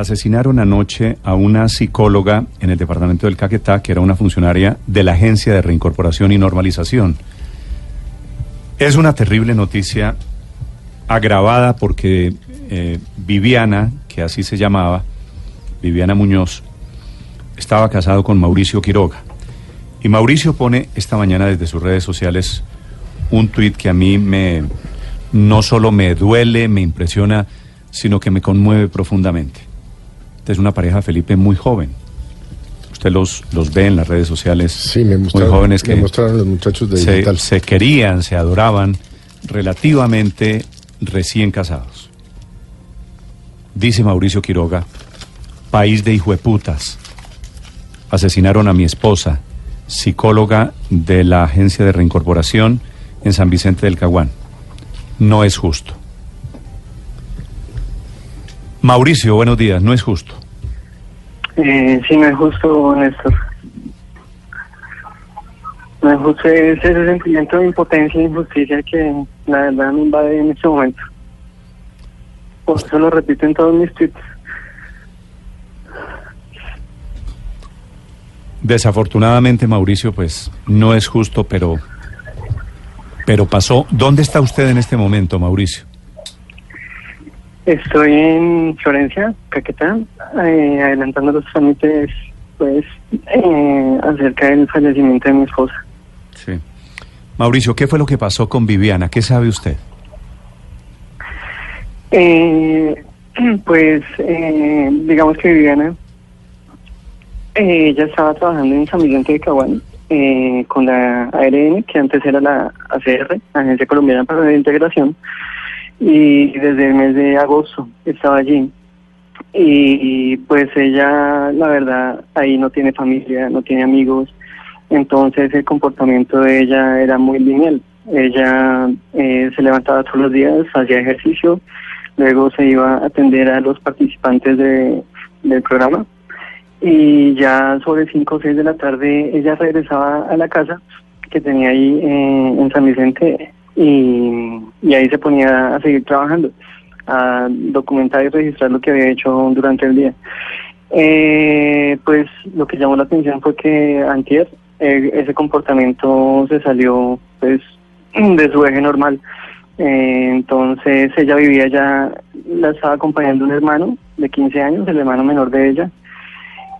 Asesinaron anoche a una psicóloga en el departamento del Caquetá, que era una funcionaria de la Agencia de Reincorporación y Normalización. Es una terrible noticia agravada porque eh, Viviana, que así se llamaba, Viviana Muñoz, estaba casado con Mauricio Quiroga. Y Mauricio pone esta mañana desde sus redes sociales un tuit que a mí me no solo me duele, me impresiona, sino que me conmueve profundamente. Esta es una pareja, Felipe, muy joven. Usted los, los ve en las redes sociales. Sí, me mostraron, muy jóvenes que me mostraron los muchachos de se, digital. se querían, se adoraban, relativamente recién casados. Dice Mauricio Quiroga, país de hijueputas. Asesinaron a mi esposa, psicóloga de la Agencia de Reincorporación en San Vicente del Caguán. No es justo. Mauricio, buenos días, no es justo. Eh, sí, no es justo, Néstor. No es justo es ese sentimiento de impotencia e injusticia que la verdad me invade en este momento. Por eso lo repito en todos mis tweets. Desafortunadamente, Mauricio, pues no es justo, pero, pero pasó. ¿Dónde está usted en este momento, Mauricio? Estoy en Florencia, Caquetá, eh, adelantando los trámites, pues, eh, acerca del fallecimiento de mi esposa. Sí. Mauricio, ¿qué fue lo que pasó con Viviana? ¿Qué sabe usted? Eh, pues, eh, digamos que Viviana, eh, ella estaba trabajando en San Vicente de Caguán eh, con la ARN, que antes era la ACR, Agencia Colombiana para la Integración, y desde el mes de agosto estaba allí. Y, pues ella, la verdad, ahí no tiene familia, no tiene amigos, entonces el comportamiento de ella era muy lineal. Ella eh, se levantaba todos los días, hacía ejercicio, luego se iba a atender a los participantes de, del programa y ya sobre 5 o 6 de la tarde ella regresaba a la casa que tenía ahí eh, en San Vicente y, y ahí se ponía a seguir trabajando, a documentar y registrar lo que había hecho durante el día. Eh, pues lo que llamó la atención fue que antier eh, ese comportamiento se salió pues de su eje normal. Eh, entonces ella vivía ya, la estaba acompañando un hermano de 15 años, el hermano menor de ella,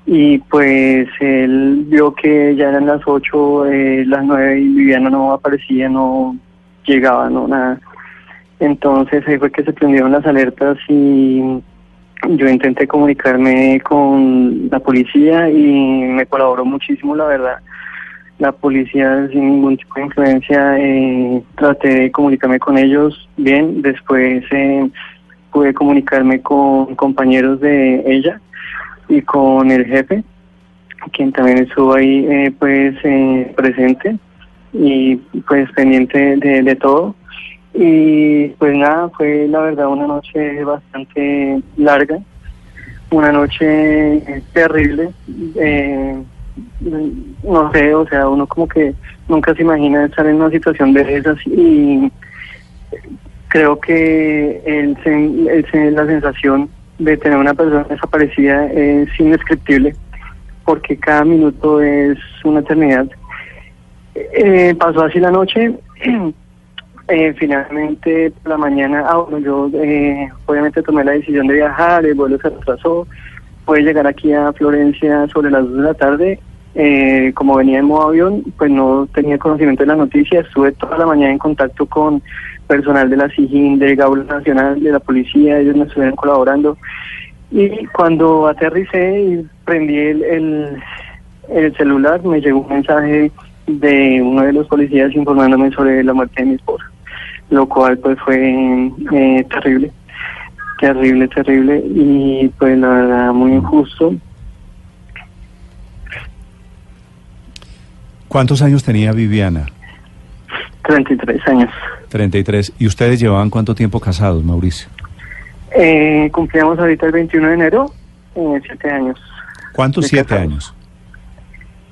y pues él vio que ya eran las 8, eh, las 9 y Viviana no aparecía, no llegaba, no nada. Entonces ahí fue que se prendieron las alertas y yo intenté comunicarme con la policía y me colaboró muchísimo, la verdad. La policía sin ningún tipo de influencia, eh, traté de comunicarme con ellos bien, después eh, pude comunicarme con compañeros de ella y con el jefe, quien también estuvo ahí eh, pues eh, presente y pues pendiente de, de todo. Y pues nada, fue la verdad una noche bastante larga, una noche terrible. Eh, no sé, o sea, uno como que nunca se imagina estar en una situación de esas y creo que el, el la sensación de tener una persona desaparecida es indescriptible porque cada minuto es una eternidad. Eh, pasó así la noche. Eh, finalmente, por la mañana, ah, bueno, yo eh, obviamente tomé la decisión de viajar, el vuelo se retrasó, pude llegar aquí a Florencia sobre las 2 de la tarde. Eh, como venía en modo avión, pues no tenía conocimiento de la noticia, estuve toda la mañana en contacto con personal de la SIGIN, de Gaula Nacional, de la policía, ellos me estuvieron colaborando. Y cuando aterricé y prendí el, el, el celular, me llegó un mensaje de uno de los policías informándome sobre la muerte de mi esposa, lo cual pues fue eh, terrible, terrible, terrible y pues la verdad muy injusto. ¿Cuántos años tenía Viviana? 33 años. 33. ¿Y ustedes llevaban cuánto tiempo casados, Mauricio? Eh, cumplíamos ahorita el 21 de enero, eh, siete años. ¿Cuántos? Siete casados. años.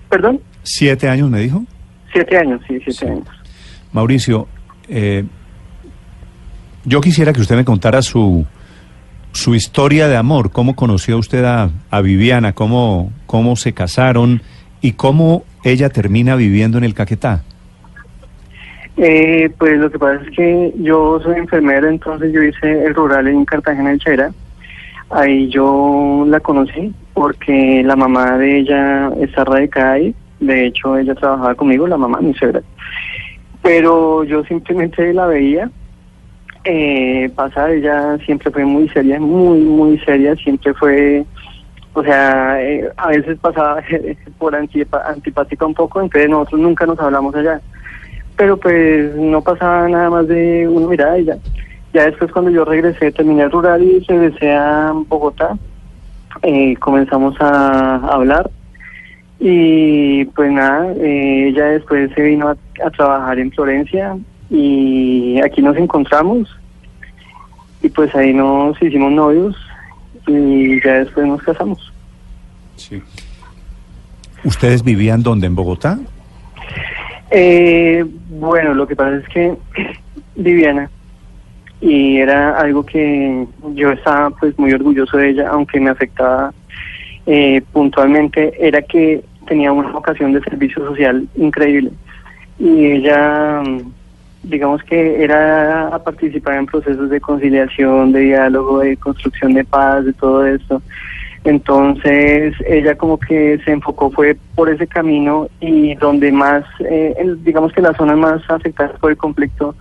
¿Perdón? ¿Siete años me dijo? Siete años, sí, siete Sí. años. Mauricio, eh, yo quisiera que usted me contara su, su historia de amor, cómo conoció usted a, a Viviana, cómo, cómo se casaron y cómo ella termina viviendo en el Caquetá. Eh, pues lo que pasa es que yo soy enfermera, entonces yo hice el rural en Cartagena del Chera. Ahí yo la conocí porque la mamá de ella está radicada ahí. De hecho, ella trabajaba conmigo, la mamá, mi suegra. Pero yo simplemente la veía eh, pasar. Ella siempre fue muy seria, muy, muy seria. Siempre fue, o sea, eh, a veces pasaba por antipática un poco, entonces nosotros nunca nos hablamos allá pero pues no pasaba nada más de una mirada y ya. Ya después cuando yo regresé, terminé rural y regresé a Bogotá, eh, comenzamos a, hablar y pues nada, eh, ella después se vino a, trabajar en Florencia y aquí nos encontramos y pues ahí nos hicimos novios y ya después nos casamos. Sí. ¿Ustedes vivían dónde? ¿En Bogotá? Eh, bueno, lo que pasa es que Viviana, y era algo que yo estaba pues muy orgulloso de ella, aunque me afectaba eh, puntualmente, era que tenía una vocación de servicio social increíble. Y ella, digamos que era a participar en procesos de conciliación, de diálogo, de construcción de paz, de todo esto. Entonces ella como que se enfocó fue por ese camino y donde más, eh, digamos que las zonas más afectadas por el conflicto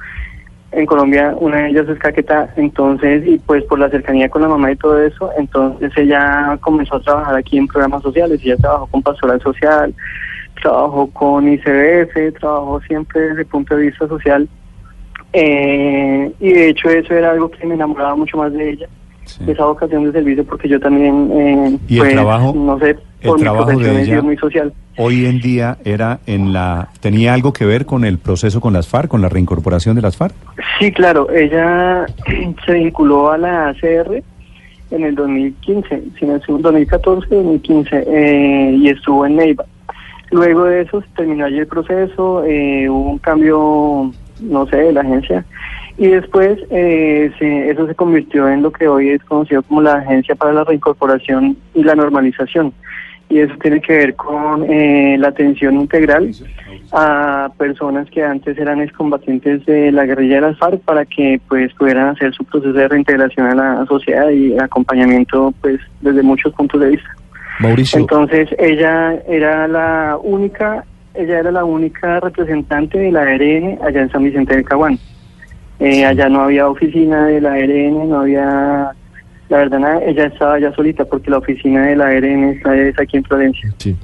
en Colombia, una de ellas es Caquetá, entonces, y pues por la cercanía con la mamá y todo eso, entonces ella comenzó a trabajar aquí en programas sociales, ella trabajó con Pastoral Social, trabajó con ICBF, trabajó siempre desde el punto de vista social, eh, y de hecho eso era algo que me enamoraba mucho más de ella esa vocación de servicio porque yo también, eh, ¿Y el pues, trabajo, no sé, por el trabajo de ella, muy social. Hoy en día era en la, tenía algo que ver con el proceso con las FARC, con la reincorporación de las FARC. Sí, claro, ella se vinculó a la ACR en el 2015, si no 2014, 2015, eh, y estuvo en Neiva. Luego de eso se terminó allí el proceso, eh, hubo un cambio, no sé, de la agencia y después eh, eso se convirtió en lo que hoy es conocido como la Agencia para la Reincorporación y la Normalización. Y eso tiene que ver con eh, la atención integral a personas que antes eran excombatientes de la guerrilla de las FARC para que pues pudieran hacer su proceso de reintegración a la sociedad y acompañamiento pues desde muchos puntos de vista. Mauricio. Entonces ella era la única, ella era la única representante de la ARN allá en San Vicente del Caguán. Eh, allá no había oficina de la ARN, no había, la verdad, nada, ella estaba allá solita porque la oficina de la ARN está es aquí en Florencia. Sí.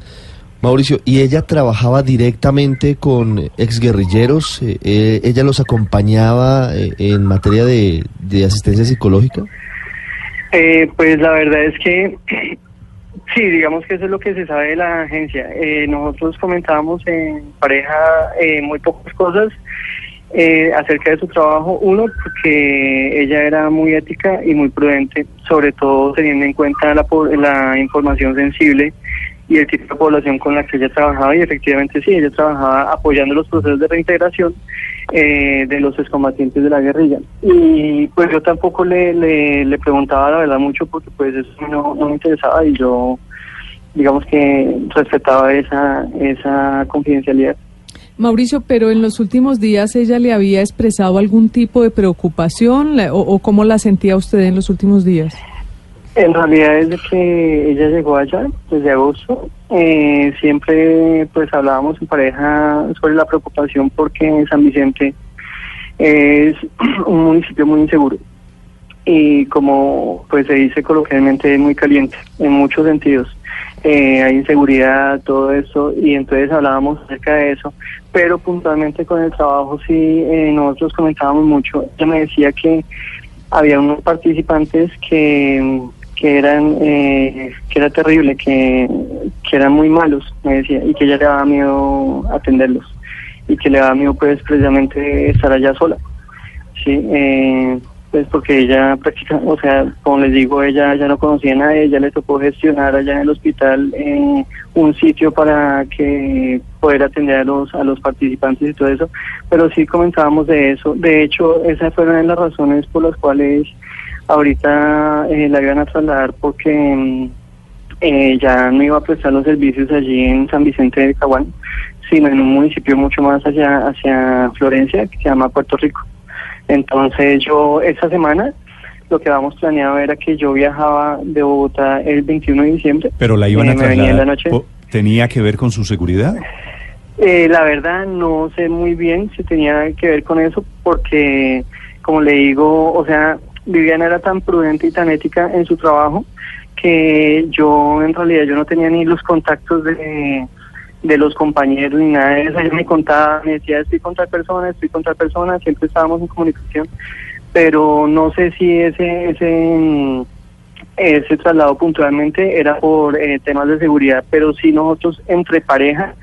Mauricio, ¿y ella trabajaba directamente con exguerrilleros? Eh, eh, ¿Ella los acompañaba en materia de, de asistencia psicológica? pues la verdad es que sí, digamos que eso es lo que se sabe de la agencia. nosotros comentábamos en pareja muy pocas cosas eh, acerca de su trabajo. Uno, porque ella era muy ética y muy prudente, sobre todo teniendo en cuenta la, la información sensible y el tipo de población con la que ella trabajaba. Y efectivamente sí, ella trabajaba apoyando los procesos de reintegración eh, de los excombatientes de la guerrilla. Y pues yo tampoco le, le, preguntaba la verdad mucho porque pues eso no, no me interesaba y yo digamos que respetaba esa, esa confidencialidad. Mauricio, pero en los últimos días ella le había expresado algún tipo de preocupación o, cómo la sentía usted en los últimos días. En realidad desde que ella llegó allá, desde agosto, eh, siempre pues hablábamos en pareja sobre la preocupación porque San Vicente es un municipio muy inseguro y como pues se dice coloquialmente muy caliente en muchos sentidos. Eh, hay inseguridad, todo eso, y entonces hablábamos acerca de eso, pero puntualmente con el trabajo sí eh, nosotros comentábamos mucho. Ella me decía que había unos participantes que, que eran eh, que era terrible, que, que eran muy malos, me decía, y que ella le daba miedo atenderlos, y que le daba miedo pues precisamente estar allá sola. Sí, eh, pues porque ella prácticamente, o sea, como les digo, ella ya no conocía a nadie, ella le tocó gestionar allá en el hospital eh, un sitio para que poder atender a los, a los participantes y todo eso, pero sí comentábamos de eso. De hecho, esa fue una de las razones por las cuales ahorita eh, la iban a trasladar porque mm, eh, ya no iba a prestar los servicios allí en San Vicente de Caguán, sino en un municipio mucho más allá, hacia Florencia, que se llama Puerto Rico. Entonces yo esa semana lo que habíamos planeado era que yo viajaba de Bogotá el 21 de diciembre. Pero la iban a Eh, me venía en trasladar. la noche. ¿Tenía que ver con su seguridad? Eh, la verdad no sé muy bien si tenía que ver con eso porque, como le digo, o sea, Viviana era tan prudente y tan ética en su trabajo que yo en realidad yo no tenía ni los contactos de, de los compañeros ni nada de eso. Ella me contaba, me decía, estoy con tal persona, estoy con tal persona, siempre estábamos en comunicación, pero no sé si ese, ese, ese traslado puntualmente era por eh, temas de seguridad, pero sí nosotros entre pareja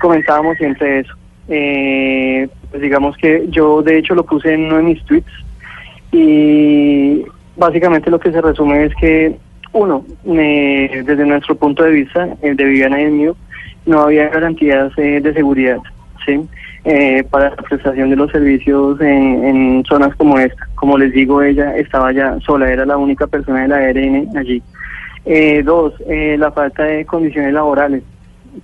comentábamos siempre eso. Eh, pues digamos que yo de hecho lo puse en uno de mis tweets y básicamente lo que se resume es que uno, eh, desde nuestro punto de vista, el de Viviana y el mío, no había garantías eh, de seguridad, ¿sí? Eh, para la prestación de los servicios en, en zonas como esta. Como les digo, ella estaba ya sola, era la única persona de la ARN allí. Eh, dos, eh, la falta de condiciones laborales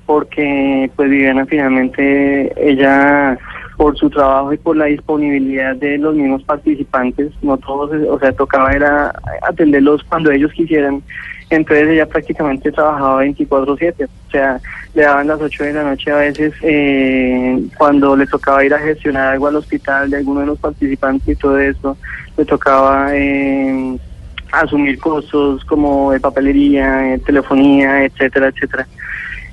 porque pues Viviana finalmente ella por su trabajo y por la disponibilidad de los mismos participantes, no todos, o sea, tocaba era atenderlos cuando ellos quisieran. Entonces ella prácticamente trabajaba 24/7, o sea, le daban las 8 de la noche a veces eh, cuando le tocaba ir a gestionar algo al hospital de alguno de los participantes y todo eso, le tocaba eh, asumir costos como de papelería, telefonía, etcétera, etcétera.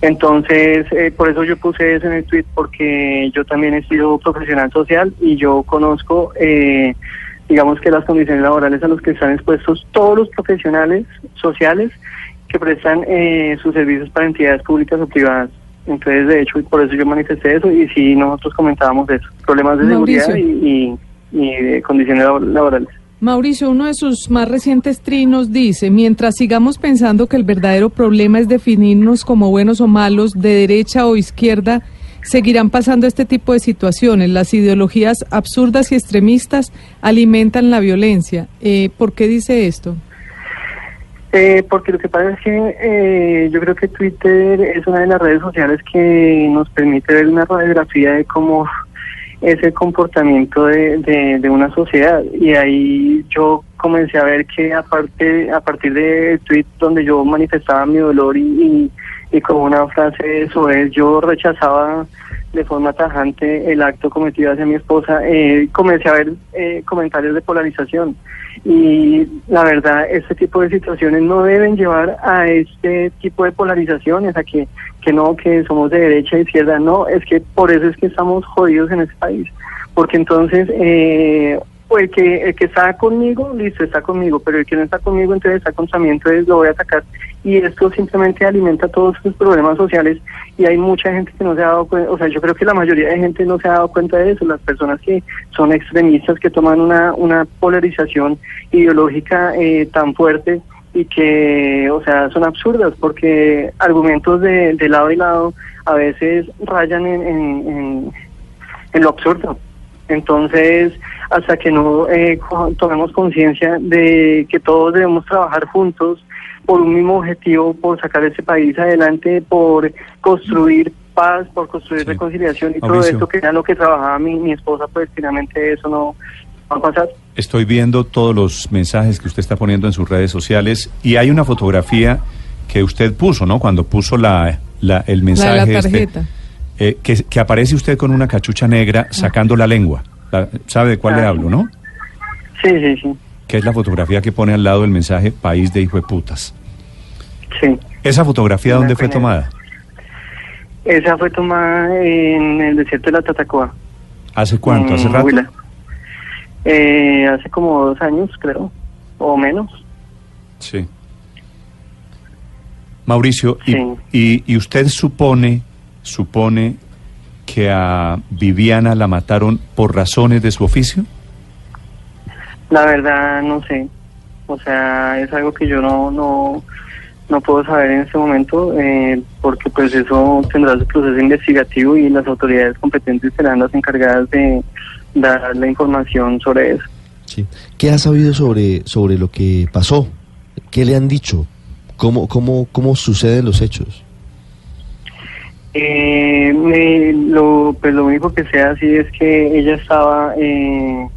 Entonces, eh, por eso yo puse eso en el tweet, porque yo también he sido profesional social y yo conozco, eh, digamos que las condiciones laborales a las que están expuestos todos los profesionales sociales que prestan eh, sus servicios para entidades públicas o privadas. Entonces, de hecho, por eso yo manifesté eso y sí, nosotros comentábamos eso, problemas de seguridad y, y, y de condiciones labo- laborales. Mauricio, uno de sus más recientes trinos dice, mientras sigamos pensando que el verdadero problema es definirnos como buenos o malos, de derecha o izquierda, seguirán pasando este tipo de situaciones. Las ideologías absurdas y extremistas alimentan la violencia. Eh, ¿Por qué dice esto? Eh, porque lo que pasa es que eh, yo creo que Twitter es una de las redes sociales que nos permite ver una radiografía de cómo es el comportamiento de, una sociedad. Y ahí yo comencé a ver que aparte, a partir de tweet donde yo manifestaba mi dolor y, y, y con una frase es, yo rechazaba de forma tajante el acto cometido hacia mi esposa, eh, comencé a ver eh, comentarios de polarización. Y la verdad, este tipo de situaciones no deben llevar a este tipo de polarizaciones, a que, que no, que somos de derecha e izquierda. No, es que por eso es que estamos jodidos en este país. Porque entonces, eh, o el que, el que está conmigo, listo, está conmigo, pero el que no está conmigo, entonces está contra mí, entonces lo voy a atacar. Y esto simplemente alimenta todos estos problemas sociales y hay mucha gente que no se ha dado cuenta, o sea, yo creo que la mayoría de gente no se ha dado cuenta de eso, las personas que son extremistas, que toman una, una polarización ideológica eh, tan fuerte y que, o sea, son absurdas porque argumentos de, de lado y lado a veces rayan en, en, en, lo absurdo. Entonces, hasta que no eh, tomemos conciencia de que todos debemos trabajar juntos por un mismo objetivo, por sacar ese país adelante, por construir paz, por construir Sí. reconciliación y todo esto que era lo que trabajaba mi, mi esposa, pues finalmente eso no va a pasar. Estoy viendo todos los mensajes que usted está poniendo en sus redes sociales y hay una fotografía que usted puso, ¿no? Cuando puso la, la- el La mensaje de la este, tarjeta. eh, que, que aparece usted con una cachucha negra sacando la lengua. La- ¿Sabe de cuál le Ah. hablo, no? Sí, sí, sí. Que es la fotografía que pone al lado del mensaje País de hijo de putas. sí. ¿Esa fotografía dónde fue tomada? Esa fue tomada en el desierto de la Tatacoa. ¿Hace cuánto? ¿Hace rato? Eh, hace como dos años, creo, o menos. Sí. Mauricio, y, y, y usted supone, supone que a Viviana la mataron por razones de su oficio? La verdad, no sé. O sea, es algo que yo no no, no puedo saber en este momento, eh, porque pues eso tendrá su proceso investigativo y las autoridades competentes serán las encargadas de dar la información sobre eso. Sí. ¿Qué ha sabido sobre, sobre lo que pasó? ¿Qué le han dicho? ¿Cómo, cómo, cómo suceden los hechos? Eh, me- lo, pues lo único que sé así es que ella estaba eh,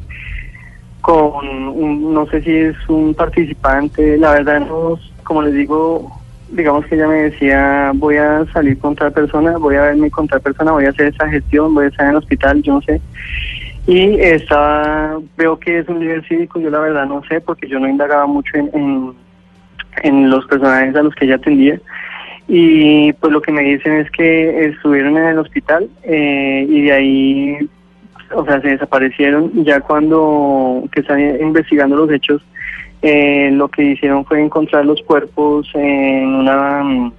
con, un- no sé si es un participante, la verdad no, como les digo, digamos que ella me decía, voy a salir con tal persona, voy a verme con tal persona, voy a hacer esa gestión, voy a estar en el hospital, yo no sé. Y estaba, veo que es un líder cívico, yo la verdad no sé, porque yo no indagaba mucho en, en, los personajes a los que ella atendía. Y pues lo que me dicen es que estuvieron en el hospital eh, y de ahí, o sea, se desaparecieron. Ya cuando que están investigando los hechos, eh, lo que hicieron fue encontrar los cuerpos en una mm,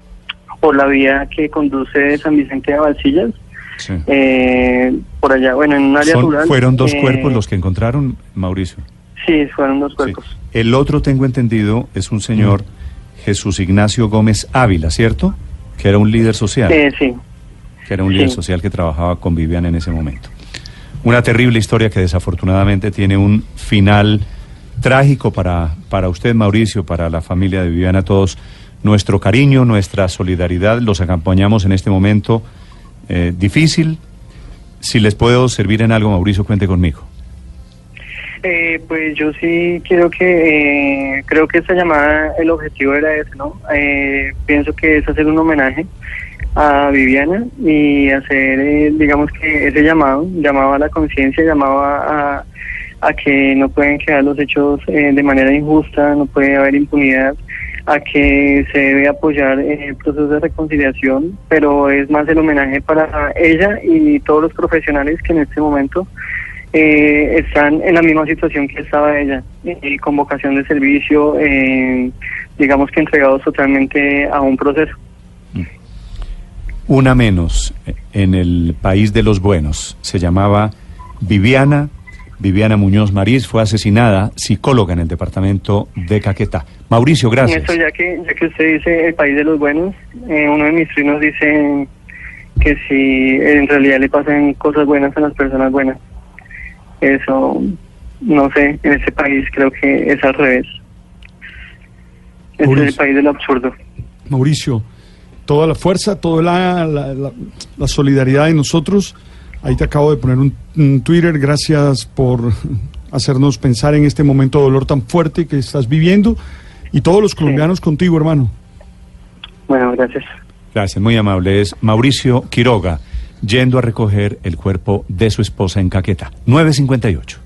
por la vía que conduce de San Vicente a Valsillas, Sí. eh, por allá, bueno, en un área Son- rural. fueron dos eh, cuerpos los que encontraron, Mauricio. Sí, fueron dos Sí. cuerpos. El otro, tengo entendido, es un señor Jesús Ignacio Gómez Ávila, ¿cierto? Que era un líder social. Eh, sí. que era un líder Sí. social que trabajaba con Vivian en ese momento. Una terrible historia que desafortunadamente tiene un final trágico para, para usted, Mauricio, para la familia de Viviana, todos. Nuestro cariño, nuestra solidaridad, los acompañamos en este momento eh, difícil. Si les puedo servir en algo, Mauricio, cuente conmigo. Eh, pues yo sí quiero que, eh, creo que esta llamada, el objetivo era ese, ¿no? Eh, pienso que es hacer un homenaje a Viviana y hacer, eh, digamos que ese llamado, llamado a la conciencia, llamado a, a, que no pueden quedar los hechos eh, de manera injusta, no puede haber impunidad, a que se debe apoyar eh, el proceso de reconciliación, pero es más el homenaje para ella y todos los profesionales que en este momento eh, están en la misma situación que estaba ella, eh, con vocación de servicio, eh, digamos que entregados totalmente a un proceso. Una menos en el país de los buenos. Se llamaba Viviana. Viviana Muñoz Marís fue asesinada, psicóloga en el departamento de Caquetá. Mauricio, gracias. Eso ya que, ya que usted dice el país de los buenos, eh, uno de mis trinos dice que si en realidad le pasan cosas buenas a las personas buenas. Eso, no sé, en ese país creo que es al revés. Este es el país del absurdo. Mauricio, toda la fuerza, toda la, la- la- la solidaridad de nosotros. Ahí te acabo de poner un, un Twitter. Gracias por hacernos pensar en este momento de dolor tan fuerte que estás viviendo. Y todos los colombianos contigo, hermano. Bueno, gracias. Gracias, muy amable. Es Mauricio Quiroga yendo a recoger el cuerpo de su esposa en Caquetá. 958.